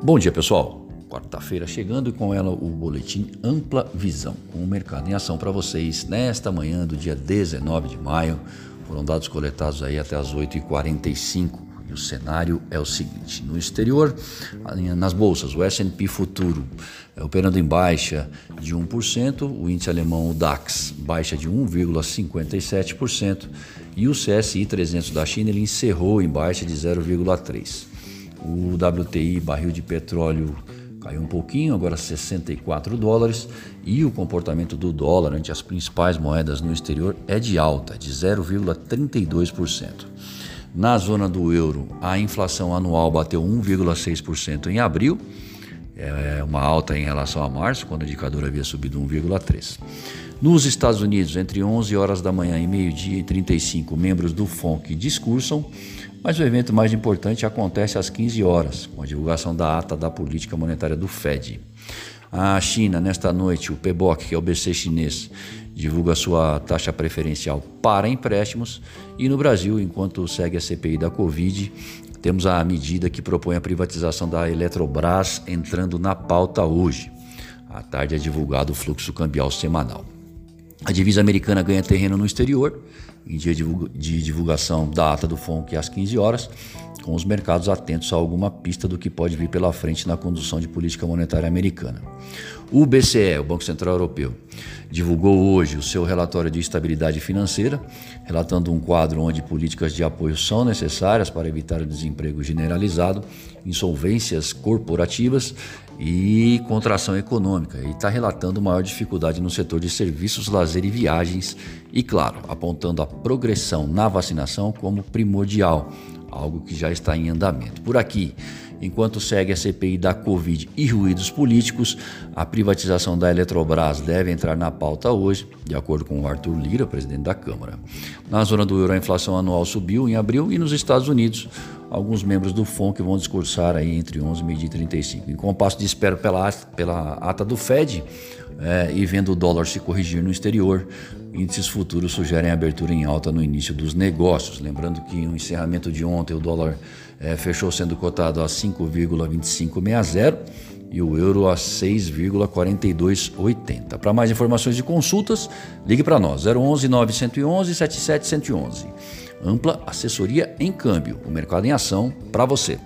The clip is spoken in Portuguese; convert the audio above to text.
Bom dia, pessoal. Quarta-feira chegando e com ela o boletim Ampla Visão, com o mercado em ação para vocês nesta manhã do dia 19 de maio. Foram dados coletados aí até as 8h45 e o cenário é o seguinte: no exterior, nas bolsas, o S&P futuro é operando em baixa de 1%, o índice alemão o DAX baixa de 1,57% e o CSI 300 da China ele encerrou em baixa de 0,3%. O WTI barril de petróleo caiu um pouquinho, agora 64 dólares, e o comportamento do dólar ante as principais moedas no exterior é de alta, de 0,32%. Na zona do euro, a inflação anual bateu 1,6% em abril, é uma alta em relação a março, quando o indicador havia subido 1,3%. Nos Estados Unidos, entre 11 horas da manhã e meio-dia e 35, membros do FONC discursam, mas o evento mais importante acontece às 15 horas, com a divulgação da ata da política monetária do Fed. A China, nesta noite, o PBOC, que é o BC chinês, divulga sua taxa preferencial para empréstimos. E no Brasil, enquanto segue a CPI da Covid, temos a medida que propõe a privatização da Eletrobras entrando na pauta hoje. À tarde é divulgado o fluxo cambial semanal. A divisa americana ganha terreno no exterior, em dia de divulgação da ata do FONC às 15 horas, com os mercados atentos a alguma pista do que pode vir pela frente na condução de política monetária americana. O BCE, o Banco Central Europeu, divulgou hoje o seu relatório de estabilidade financeira, relatando um quadro onde políticas de apoio são necessárias para evitar o desemprego generalizado, insolvências corporativas e contração econômica, e está relatando maior dificuldade no setor de serviços, lazer e viagens, e, claro, apontando a progressão na vacinação como primordial algo que já está em andamento. Por aqui, enquanto segue a CPI da Covid e ruídos políticos, a privatização da Eletrobras deve entrar na pauta hoje, de acordo com o Arthur Lira, presidente da Câmara. Na zona do euro, a inflação anual subiu em abril e nos Estados Unidos, alguns membros do FONC vão discursar aí entre 11 e 35. Em compasso de espera pela, pela ata do Fed é, e vendo o dólar se corrigir no exterior, índices futuros sugerem abertura em alta no início dos negócios. Lembrando que no encerramento de ontem o dólar é, fechou sendo cotado a 5,2560 e o euro a 6,4280. Para mais informações e consultas, ligue para nós 011 911 7711. Ampla assessoria em câmbio, o mercado em ação para você.